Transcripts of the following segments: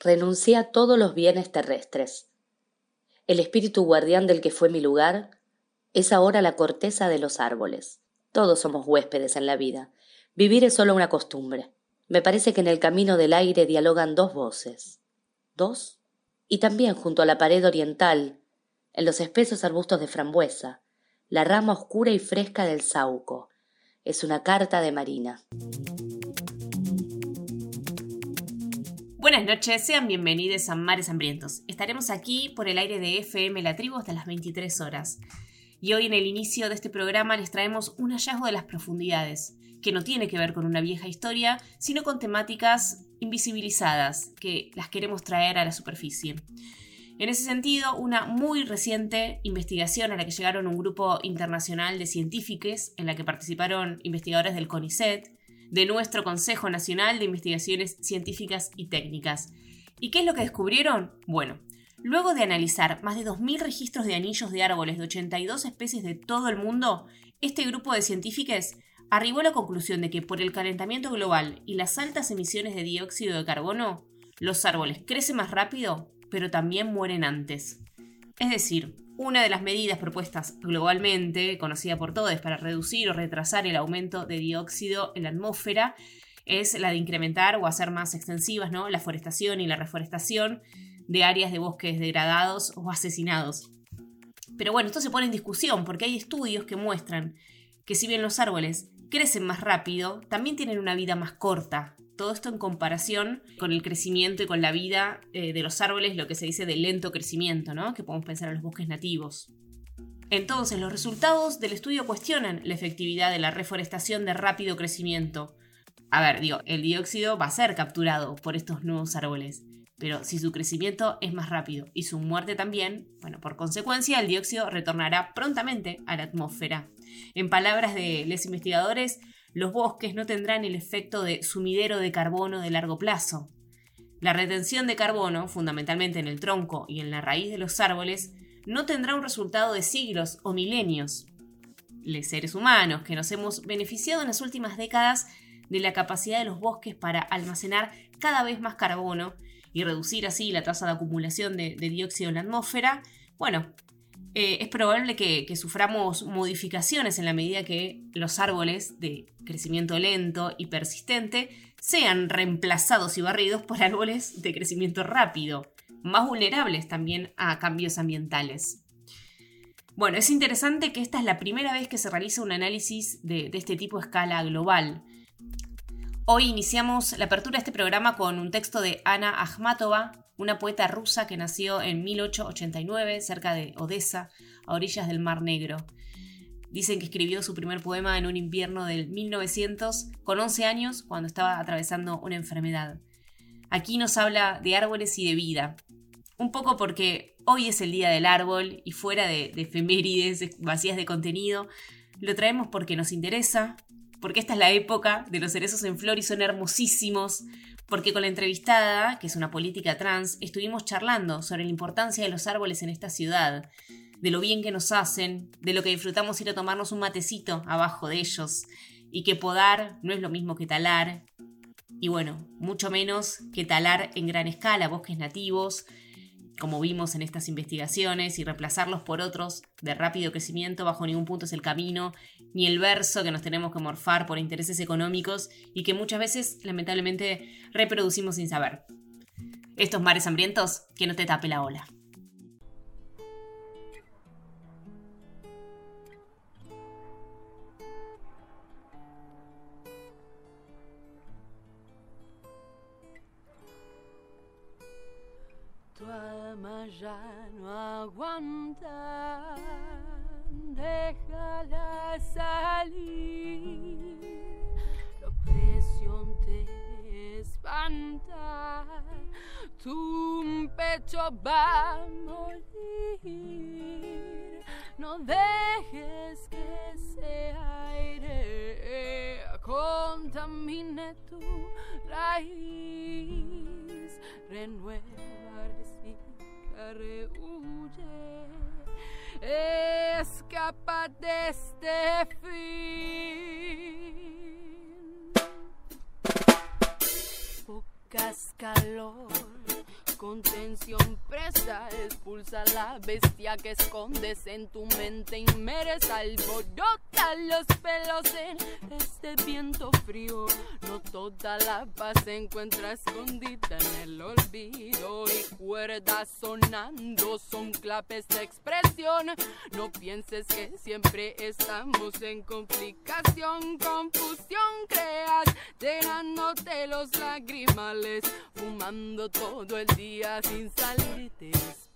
renuncié a todos los bienes terrestres. El espíritu guardián del que fue mi lugar es ahora la corteza de los árboles. Todos somos huéspedes en la vida. Vivir es solo una costumbre. Me parece que en el camino del aire dialogan dos voces. ¿Dos? Y también junto a la pared oriental, en los espesos arbustos de frambuesa, la rama oscura y fresca del sauco. Es una carta de Marina. Buenas noches, sean bienvenidos a Mares Hambrientos. Estaremos aquí por el aire de FM La Tribu hasta las 23 horas. Y hoy en el inicio de este programa les traemos un hallazgo de las profundidades, que no tiene que ver con una vieja historia, sino con temáticas invisibilizadas, que las queremos traer a la superficie. En ese sentido, una muy reciente investigación a la que llegaron un grupo internacional de científicos, en la que participaron investigadores del CONICET, de nuestro Consejo Nacional de Investigaciones Científicas y Técnicas. ¿Y qué es lo que descubrieron? Bueno, Luego de analizar más de 2.000 registros de anillos de árboles de 82 especies de todo el mundo, este grupo de científicos arribó a la conclusión de que por el calentamiento global y las altas emisiones de dióxido de carbono, los árboles crecen más rápido, pero también mueren antes. Es decir, una de las medidas propuestas globalmente, conocida por todos para reducir o retrasar el aumento de dióxido en la atmósfera, es la de incrementar o hacer más extensivas ¿no? la forestación y la reforestación de áreas de bosques degradados o asesinados. Pero bueno, esto se pone en discusión porque hay estudios que muestran que si bien los árboles crecen más rápido, también tienen una vida más corta. Todo esto en comparación con el crecimiento y con la vida eh, de los árboles, lo que se dice de lento crecimiento, ¿no? Que podemos pensar en los bosques nativos. Entonces, los resultados del estudio cuestionan la efectividad de la reforestación de rápido crecimiento. A ver, digo, el dióxido va a ser capturado por estos nuevos árboles, pero si su crecimiento es más rápido y su muerte también, bueno, por consecuencia el dióxido retornará prontamente a la atmósfera. En palabras de los investigadores, los bosques no tendrán el efecto de sumidero de carbono de largo plazo. La retención de carbono, fundamentalmente en el tronco y en la raíz de los árboles, no tendrá un resultado de siglos o milenios. Los seres humanos, que nos hemos beneficiado en las últimas décadas de la capacidad de los bosques para almacenar cada vez más carbono, y reducir así la tasa de acumulación de, dióxido en la atmósfera, bueno, eh, es probable que, suframos modificaciones en la medida que los árboles de crecimiento lento y persistente sean reemplazados y barridos por árboles de crecimiento rápido, más vulnerables también a cambios ambientales. Bueno, es interesante que esta es la primera vez que se realiza un análisis de, este tipo a escala global. Hoy iniciamos la apertura de este programa con un texto de Ana Akhmatova, una poeta rusa que nació en 1889 cerca de Odessa, a orillas del Mar Negro. Dicen que escribió su primer poema en un invierno del 1900 con 11 años cuando estaba atravesando una enfermedad. Aquí nos habla de árboles y de vida. Un poco porque hoy es el Día del Árbol y fuera de, de efemérides vacías de contenido, lo traemos porque nos interesa, porque esta es la época de los cerezos en flor y son hermosísimos, porque con la entrevistada, que es una política trans, estuvimos charlando sobre la importancia de los árboles en esta ciudad, de lo bien que nos hacen, de lo que disfrutamos ir a tomarnos un matecito abajo de ellos, y que podar no es lo mismo que talar, y bueno, mucho menos que talar en gran escala bosques nativos, como vimos en estas investigaciones, y reemplazarlos por otros de rápido crecimiento bajo ningún punto es el camino, ni el verso que nos tenemos que morfar por intereses económicos y que muchas veces lamentablemente reproducimos sin saber. Estos mares hambrientos, que no te tape la ola. Ya no aguanta, déjala salir. La opresión te espanta, tu pecho va a morir. No dejes que ese aire contamine tu raíz. Renueva, rehuye, escapa de este fin. Buscas calor contención presta, expulsa la bestia que escondes en tu mente y mereces los pelos en este viento frío. No toda la paz se encuentra escondida en el olvido y cuerdas sonando son clapes de expresión. No pienses que siempre estamos en complicación, confusión creas, llenándote los lagrimales, fumando todo el día sin salirte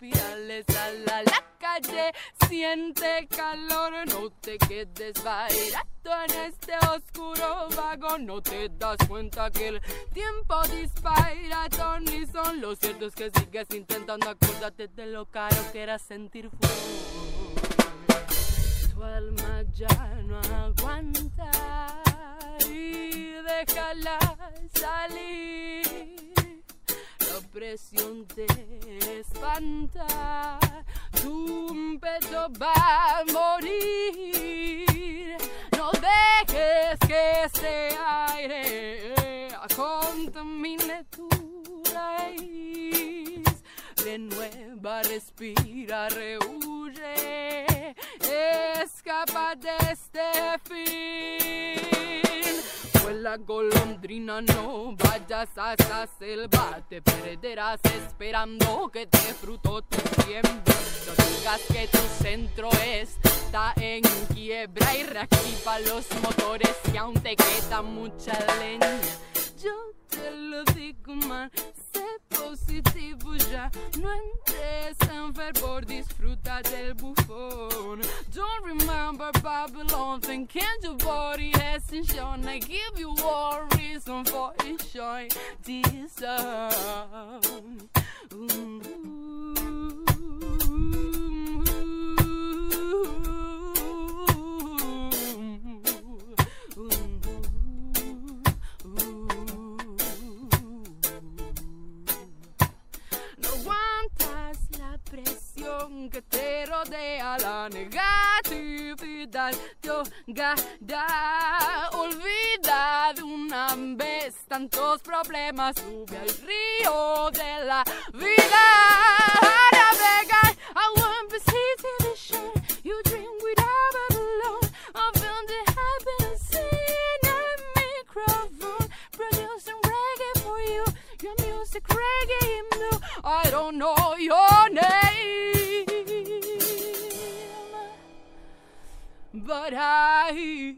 espirales a la, calle, siente calor, no te quedes bailando en este oscuro vago, no te das cuenta que el tiempo dispara, Tony. Son los ciertos que sigues intentando acordarte de lo caro que era sentir fuego. Tu alma ya no aguanta y déjala salir la presión te espanta, tu pecho va a morir. No dejes que ese aire contamine tu raíz. Renueva, respira, rehuye, escapa de este fin. Vuela golondrina, no vayas a esa selva, te perderás esperando que te fruto tu tiempo. No digas que tu centro está en quiebra y reactiva los motores que aún te queda mucha leña. Yo te lo digo, man, positivo ya, no entres en fervor, um disfruta del bufón. Don't remember Babylon, thinking your body has shown. I give you all reason for enjoying this song. No ahogará. Olvida una vez tantos problemas, sube al río de la vida. Navegar, I want to see the shore. You drink without alone. I found the happiness in a microphone. Producing reggae for you. Your music reggae. I don't know your name, but I